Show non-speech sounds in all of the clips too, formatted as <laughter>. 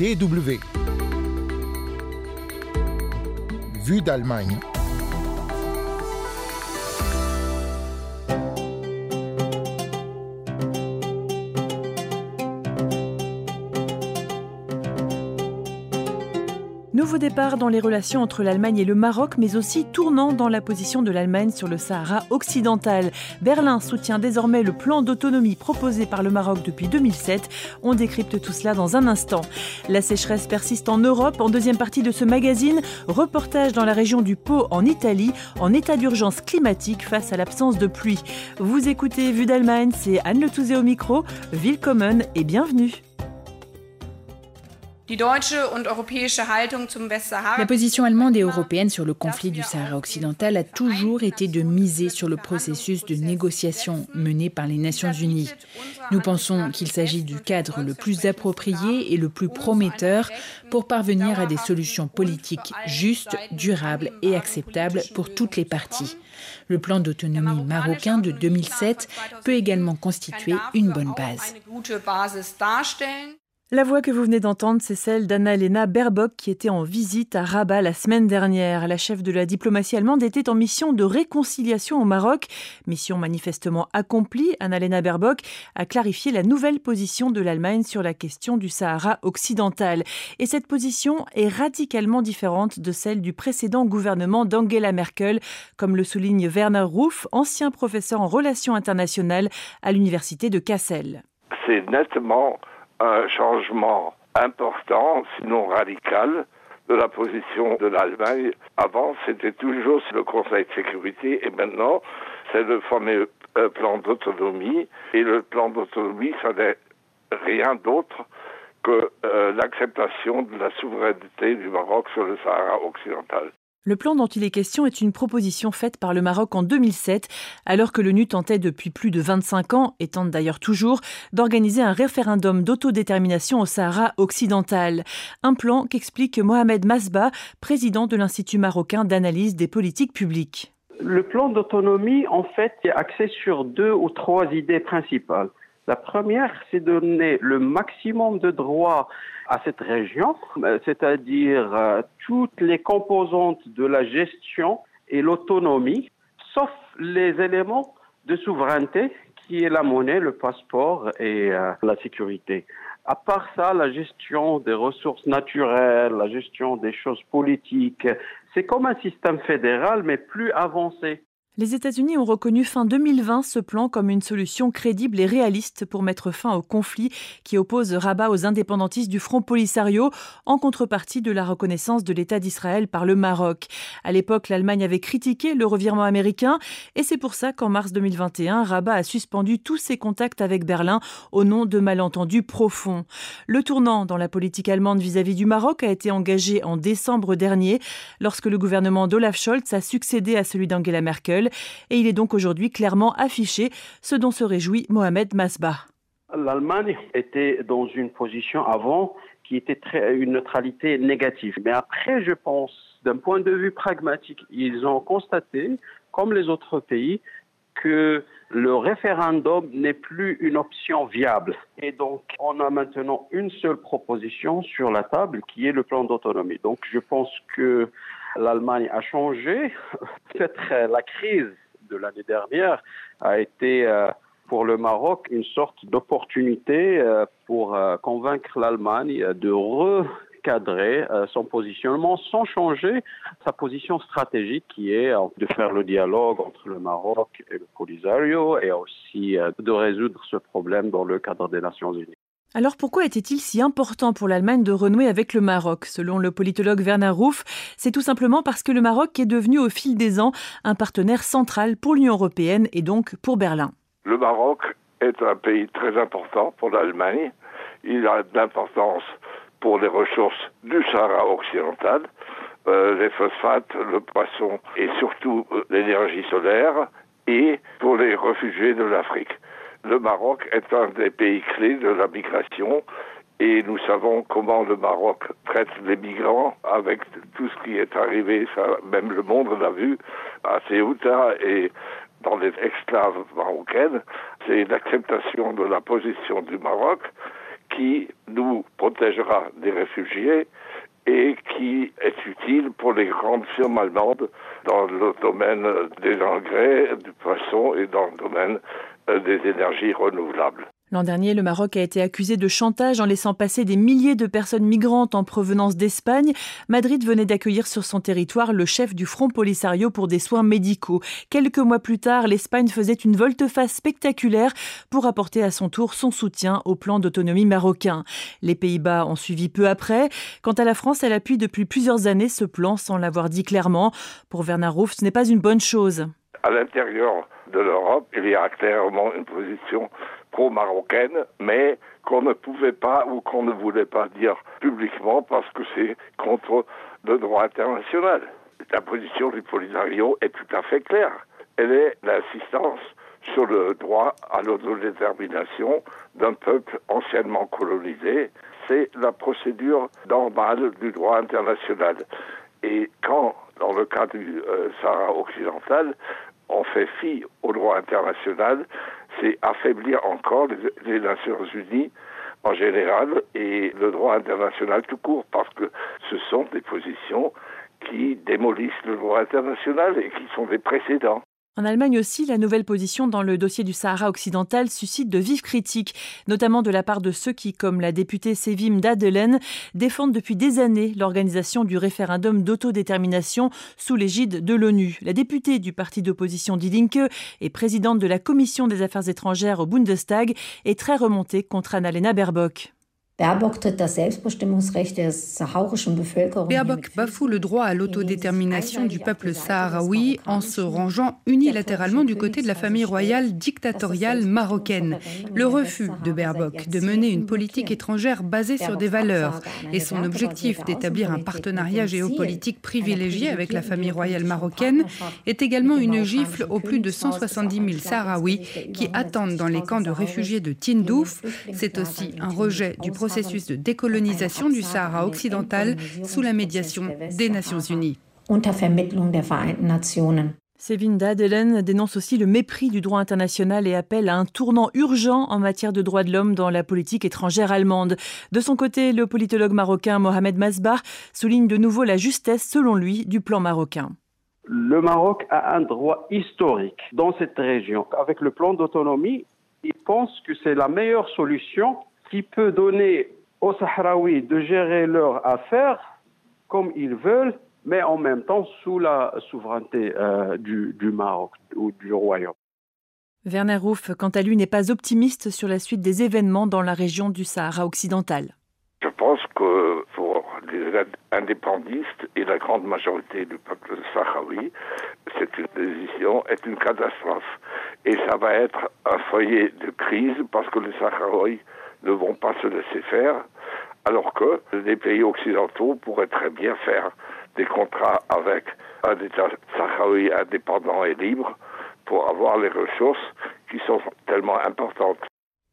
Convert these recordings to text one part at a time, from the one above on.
DW. Vue d'Allemagne. Nouveau départ dans les relations entre l'Allemagne et le Maroc, mais aussi tournant dans la position de l'Allemagne sur le Sahara occidental. Berlin soutient désormais le plan d'autonomie proposé par le Maroc depuis 2007. On décrypte tout cela dans un instant. La sécheresse persiste en Europe. En deuxième partie de ce magazine, reportage dans la région du Pau en Italie, en état d'urgence climatique face à l'absence de pluie. Vous écoutez Vue d'Allemagne, c'est Anne Le Touzé au micro. Willkommen et bienvenue. La position allemande et européenne sur le conflit du Sahara occidental a toujours été de miser sur le processus de négociation mené par les Nations unies. Nous pensons qu'il s'agit du cadre le plus approprié et le plus prometteur pour parvenir à des solutions politiques justes, durables et acceptables pour toutes les parties. Le plan d'autonomie marocain de 2007 peut également constituer une bonne base. La voix que vous venez d'entendre, c'est celle d'Anna-Lena Baerbock qui était en visite à Rabat la semaine dernière. La chef de la diplomatie allemande était en mission de réconciliation au Maroc. Mission manifestement accomplie. Anna-Lena Baerbock a clarifié la nouvelle position de l'Allemagne sur la question du Sahara occidental. Et cette position est radicalement différente de celle du précédent gouvernement d'Angela Merkel, comme le souligne Werner Ruff, ancien professeur en relations internationales à l'université de Kassel. C'est nettement un changement important, sinon radical, de la position de l'Allemagne. Avant, c'était toujours le Conseil de sécurité et maintenant, c'est le fameux euh, plan d'autonomie. Et le plan d'autonomie, ça n'est rien d'autre que euh, l'acceptation de la souveraineté du Maroc sur le Sahara occidental. Le plan dont il est question est une proposition faite par le Maroc en 2007, alors que l'ONU tentait depuis plus de 25 ans, et tente d'ailleurs toujours, d'organiser un référendum d'autodétermination au Sahara occidental. Un plan qu'explique Mohamed Masba, président de l'Institut marocain d'analyse des politiques publiques. Le plan d'autonomie, en fait, est axé sur deux ou trois idées principales. La première, c'est donner le maximum de droits à cette région, euh, c'est-à-dire euh, toutes les composantes de la gestion et l'autonomie, sauf les éléments de souveraineté qui est la monnaie, le passeport et euh, la sécurité. À part ça, la gestion des ressources naturelles, la gestion des choses politiques, c'est comme un système fédéral mais plus avancé. Les États-Unis ont reconnu fin 2020 ce plan comme une solution crédible et réaliste pour mettre fin au conflit qui oppose Rabat aux indépendantistes du Front Polisario en contrepartie de la reconnaissance de l'État d'Israël par le Maroc. À l'époque, l'Allemagne avait critiqué le revirement américain et c'est pour ça qu'en mars 2021, Rabat a suspendu tous ses contacts avec Berlin au nom de malentendus profonds. Le tournant dans la politique allemande vis-à-vis du Maroc a été engagé en décembre dernier lorsque le gouvernement d'Olaf Scholz a succédé à celui d'Angela Merkel et il est donc aujourd'hui clairement affiché, ce dont se réjouit Mohamed Masbah. L'Allemagne était dans une position avant qui était très, une neutralité négative. Mais après, je pense, d'un point de vue pragmatique, ils ont constaté, comme les autres pays, que le référendum n'est plus une option viable. Et donc, on a maintenant une seule proposition sur la table qui est le plan d'autonomie. Donc, je pense que l'Allemagne a changé. <laughs> Peut-être euh, la crise de l'année dernière a été euh, pour le Maroc une sorte d'opportunité euh, pour convaincre l'Allemagne de recadrer son positionnement sans changer sa position stratégique qui est de faire le dialogue entre le Maroc et le Polisario et aussi de résoudre ce problème dans le cadre des Nations Unies. Alors pourquoi était-il si important pour l'Allemagne de renouer avec le Maroc? Selon le politologue Werner Ruff, c'est tout simplement parce que le Maroc est devenu au fil des ans un partenaire central pour l'Union européenne et donc pour Berlin. Le Maroc est un pays très important pour l'Allemagne. Il a de l'importance pour les ressources du Sahara occidental, euh, les phosphates, le poisson et surtout euh, l'énergie solaire, et pour les réfugiés de l'Afrique. Le Maroc est un des pays clés de la migration et nous savons comment le Maroc traite les migrants avec tout ce qui est arrivé, ça, même le monde l'a vu à Ceuta et dans les exclaves marocaines. C'est l'acceptation de la position du Maroc qui nous protégera des réfugiés et qui est utile pour les grandes firmes allemandes dans le domaine des engrais, du poisson et dans le domaine des énergies renouvelables. L'an dernier, le Maroc a été accusé de chantage en laissant passer des milliers de personnes migrantes en provenance d'Espagne. Madrid venait d'accueillir sur son territoire le chef du Front Polisario pour des soins médicaux. Quelques mois plus tard, l'Espagne faisait une volte-face spectaculaire pour apporter à son tour son soutien au plan d'autonomie marocain. Les Pays-Bas ont suivi peu après. Quant à la France, elle appuie depuis plusieurs années ce plan sans l'avoir dit clairement. Pour Werner Ruf, ce n'est pas une bonne chose. À l'intérieur de l'Europe, il y a clairement une position pro-marocaine, mais qu'on ne pouvait pas ou qu'on ne voulait pas dire publiquement parce que c'est contre le droit international. La position du Polisario est tout à fait claire. Elle est l'insistance sur le droit à l'autodétermination d'un peuple anciennement colonisé. C'est la procédure normale du droit international. Et quand, dans le cas du euh, Sahara occidental, on fait fi au droit international, c'est affaiblir encore les, Nations Unies en général et le droit international tout court, parce que ce sont des positions qui démolissent le droit international et qui sont des précédents. En Allemagne aussi, la nouvelle position dans le dossier du Sahara occidental suscite de vives critiques, notamment de la part de ceux qui, comme la députée Sévim Dadelen, défendent depuis des années l'organisation du référendum d'autodétermination sous l'égide de l'ONU. La députée du parti d'opposition Die Linke et présidente de la commission des affaires étrangères au Bundestag est très remontée contre Annalena Baerbock. Baerbock bafoue le droit à l'autodétermination du peuple sahraoui en se rangeant unilatéralement du côté de la famille royale dictatoriale marocaine. Le refus de Baerbock de mener une politique étrangère basée sur des valeurs et son objectif d'établir un partenariat géopolitique privilégié avec la famille royale marocaine est également une gifle aux plus de 170 000 Sahraouis qui attendent dans les camps de réfugiés de Tindouf. C'est aussi un rejet du processus processus de décolonisation du Sahara occidental sous la médiation des Nations Unies. Sevinda Delen dénonce aussi le mépris du droit international et appelle à un tournant urgent en matière de droits de l'homme dans la politique étrangère allemande. De son côté, le politologue marocain Mohamed Masbar souligne de nouveau la justesse, selon lui, du plan marocain. Le Maroc a un droit historique dans cette région. Avec le plan d'autonomie, il pense que c'est la meilleure solution qui peut donner aux Sahraouis de gérer leurs affaires comme ils veulent, mais en même temps sous la souveraineté euh, du, Maroc ou du Royaume. Werner Ruff, quant à lui, n'est pas optimiste sur la suite des événements dans la région du Sahara occidental. Je pense que pour les indépendistes et la grande majorité du peuple sahraoui, cette décision est une catastrophe. Et ça va être un foyer de crise parce que les Sahraouis ne vont pas se laisser faire, alors que les pays occidentaux pourraient très bien faire des contrats avec un État sahraoui indépendant et libre pour avoir les ressources qui sont tellement importantes.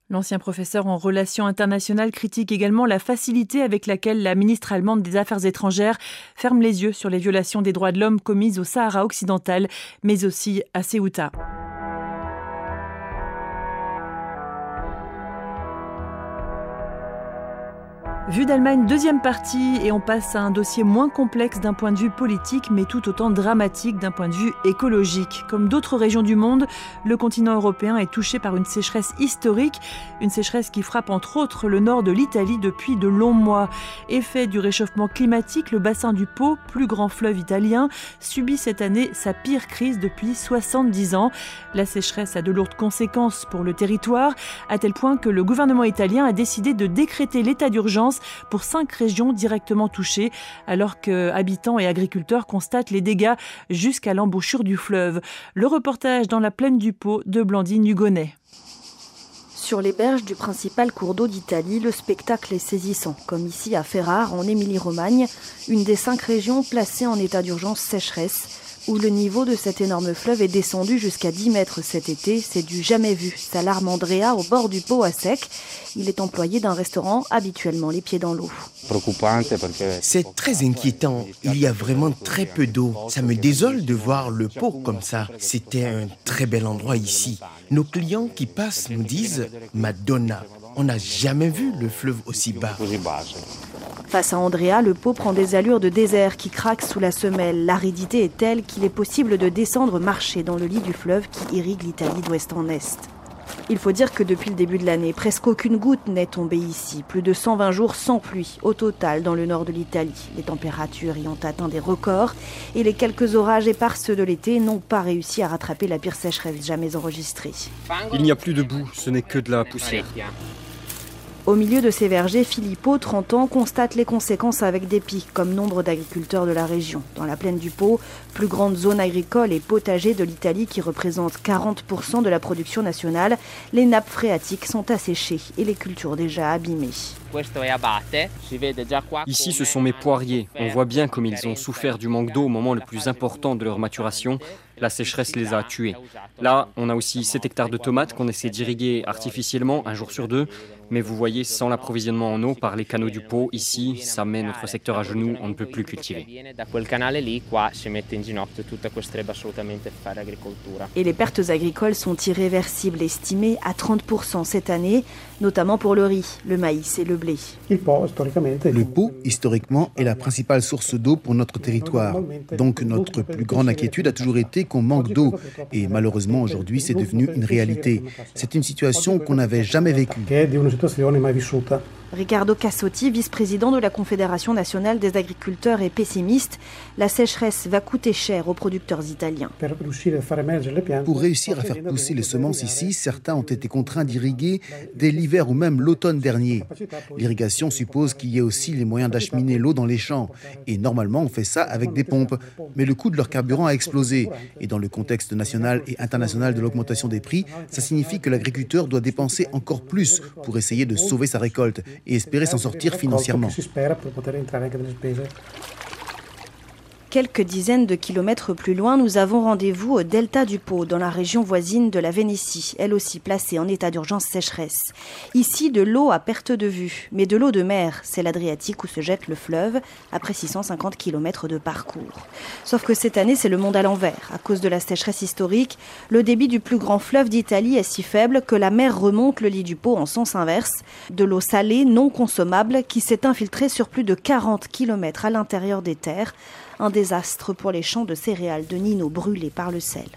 L'ancien professeur en relations internationales critique également la facilité avec laquelle la ministre allemande des Affaires étrangères ferme les yeux sur les violations des droits de l'homme commises au Sahara occidental, mais aussi à Ceuta. Vue d'Allemagne, deuxième partie, et on passe à un dossier moins complexe d'un point de vue politique, mais tout autant dramatique d'un point de vue écologique. Comme d'autres régions du monde, le continent européen est touché par une sécheresse historique, une sécheresse qui frappe entre autres le nord de l'Italie depuis de longs mois. Effet du réchauffement climatique, le bassin du Pô, plus grand fleuve italien, subit cette année sa pire crise depuis 70 ans. La sécheresse a de lourdes conséquences pour le territoire, à tel point que le gouvernement italien a décidé de décréter l'état d'urgence pour cinq régions directement touchées, alors que habitants et agriculteurs constatent les dégâts jusqu'à l'embouchure du fleuve. Le reportage dans la plaine du Pô de Blandine Hugonnet. Sur les berges du principal cours d'eau d'Italie, le spectacle est saisissant, comme ici à Ferrare, en Émilie-Romagne, une des cinq régions placées en état d'urgence sécheresse où le niveau de cet énorme fleuve est descendu jusqu'à 10 mètres cet été. C'est du jamais vu. S'alarme Andrea au bord du pot à sec. Il est employé d'un restaurant, habituellement les pieds dans l'eau. C'est très inquiétant. Il y a vraiment très peu d'eau. Ça me désole de voir le pot comme ça. C'était un très bel endroit ici. Nos clients qui passent nous disent Madonna. On n'a jamais vu le fleuve aussi bas. Face à Andrea, le pot prend des allures de désert qui craque sous la semelle. L'aridité est telle qu'il est possible de descendre marcher dans le lit du fleuve qui irrigue l'Italie d'ouest en est. Il faut dire que depuis le début de l'année, presque aucune goutte n'est tombée ici. Plus de 120 jours sans pluie au total dans le nord de l'Italie. Les températures y ont atteint des records et les quelques orages éparses de l'été n'ont pas réussi à rattraper la pire sécheresse jamais enregistrée. Il n'y a plus de boue, ce n'est que de la poussière. Au milieu de ces vergers, Filippo, 30 ans, constate les conséquences avec dépit, comme nombre d'agriculteurs de la région. Dans la plaine du Pau, plus grande zone agricole et potager de l'Italie qui représente 40% de la production nationale, les nappes phréatiques sont asséchées et les cultures déjà abîmées. Ici, ce sont mes poiriers. On voit bien comme ils ont souffert du manque d'eau au moment le plus important de leur maturation. La sécheresse les a tués. Là, on a aussi 7 hectares de tomates qu'on essaie d'irriguer artificiellement un jour sur deux. Mais vous voyez, sans l'approvisionnement en eau par les canaux du Pau, ici, ça met notre secteur à genoux, on ne peut plus cultiver. Et les pertes agricoles sont irréversibles, estimées à 30% cette année, notamment pour le riz, le maïs et le blé. Le Pau, historiquement, est la principale source d'eau pour notre territoire. Donc notre plus grande inquiétude a toujours été qu'on manque d'eau. Et malheureusement, aujourd'hui, c'est devenu une réalité. C'est une situation qu'on n'avait jamais vécue. situazione mai vissuta. Ricardo Cassotti, vice-président de la Confédération nationale des agriculteurs, est pessimiste. La sécheresse va coûter cher aux producteurs italiens. Pour réussir à faire pousser les semences ici, certains ont été contraints d'irriguer dès l'hiver ou même l'automne dernier. L'irrigation suppose qu'il y ait aussi les moyens d'acheminer l'eau dans les champs. Et normalement, on fait ça avec des pompes. Mais le coût de leur carburant a explosé. Et dans le contexte national et international de l'augmentation des prix, ça signifie que l'agriculteur doit dépenser encore plus pour essayer de sauver sa récolte et espérer s'en sortir financièrement. Quelques dizaines de kilomètres plus loin, nous avons rendez-vous au delta du Pau, dans la région voisine de la Vénétie, elle aussi placée en état d'urgence sécheresse. Ici, de l'eau à perte de vue, mais de l'eau de mer, c'est l'Adriatique où se jette le fleuve, après 650 kilomètres de parcours. Sauf que cette année, c'est le monde à l'envers. À cause de la sécheresse historique, le débit du plus grand fleuve d'Italie est si faible que la mer remonte le lit du Pau en sens inverse. De l'eau salée, non consommable, qui s'est infiltrée sur plus de 40 kilomètres à l'intérieur des terres désastre pour les champs de céréales de Nino brûlés par le sel.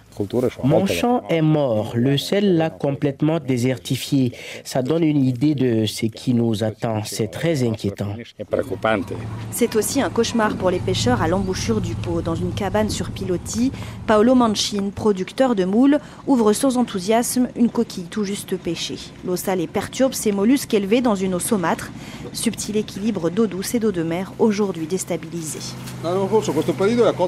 Mon champ est mort, le sel l'a complètement désertifié. Ça donne une idée de ce qui nous attend. C'est très inquiétant. C'est aussi un cauchemar pour les pêcheurs à l'embouchure du Pau. Dans une cabane sur pilotis, Paolo Manchin, producteur de moules, ouvre sans enthousiasme une coquille tout juste pêchée. L'eau salée perturbe ces mollusques élevés dans une eau saumâtre. Subtil équilibre d'eau douce et d'eau de mer, aujourd'hui déstabilisé.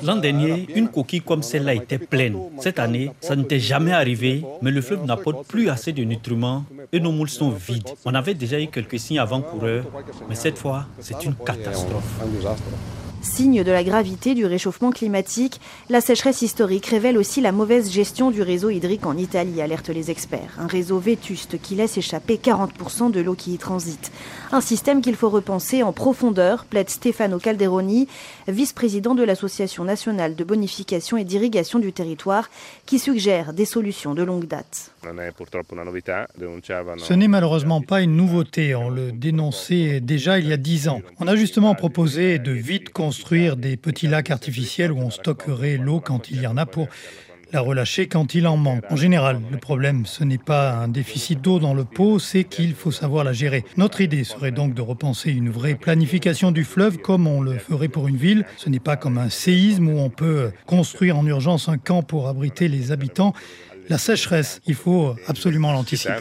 L'an dernier, une coquille comme celle-là était pleine. Cette année, ça n'était jamais arrivé, mais le fleuve n'apporte plus assez de nutriments et nos moules sont vides. On avait déjà eu quelques signes avant-coureurs, mais cette fois, c'est une catastrophe. Signe de la gravité du réchauffement climatique, la sécheresse historique révèle aussi la mauvaise gestion du réseau hydrique en Italie, alertent les experts. Un réseau vétuste qui laisse échapper 40% de l'eau qui y transite. Un système qu'il faut repenser en profondeur, plaide Stefano Calderoni, vice-président de l'Association nationale de bonification et d'irrigation du territoire, qui suggère des solutions de longue date. Ce n'est malheureusement pas une nouveauté, on le dénonçait déjà il y a dix ans. On a justement proposé de vite construire des petits lacs artificiels où on stockerait l'eau quand il y en a pour la relâcher quand il en manque. En général, le problème, ce n'est pas un déficit d'eau dans le pot, c'est qu'il faut savoir la gérer. Notre idée serait donc de repenser une vraie planification du fleuve comme on le ferait pour une ville. Ce n'est pas comme un séisme où on peut construire en urgence un camp pour abriter les habitants. La sécheresse, il faut absolument l'anticiper.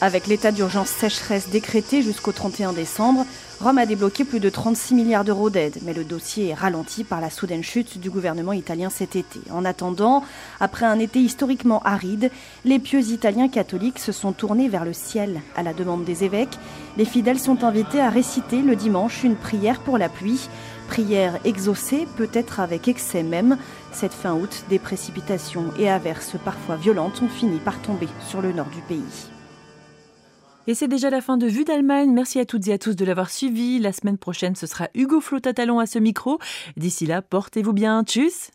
Avec l'état d'urgence sécheresse décrété jusqu'au 31 décembre, Rome a débloqué plus de 36 milliards d'euros d'aide, mais le dossier est ralenti par la soudaine chute du gouvernement italien cet été. En attendant, après un été historiquement aride, les pieux italiens catholiques se sont tournés vers le ciel. À la demande des évêques, les fidèles sont invités à réciter le dimanche une prière pour la pluie. Prière exaucée, peut-être avec excès même. Cette fin août, des précipitations et averses parfois violentes ont fini par tomber sur le nord du pays. Et c'est déjà la fin de Vue d'Allemagne. Merci à toutes et à tous de l'avoir suivi. La semaine prochaine, ce sera Hugo Flotatalon à ce micro. D'ici là, portez-vous bien. Tchuss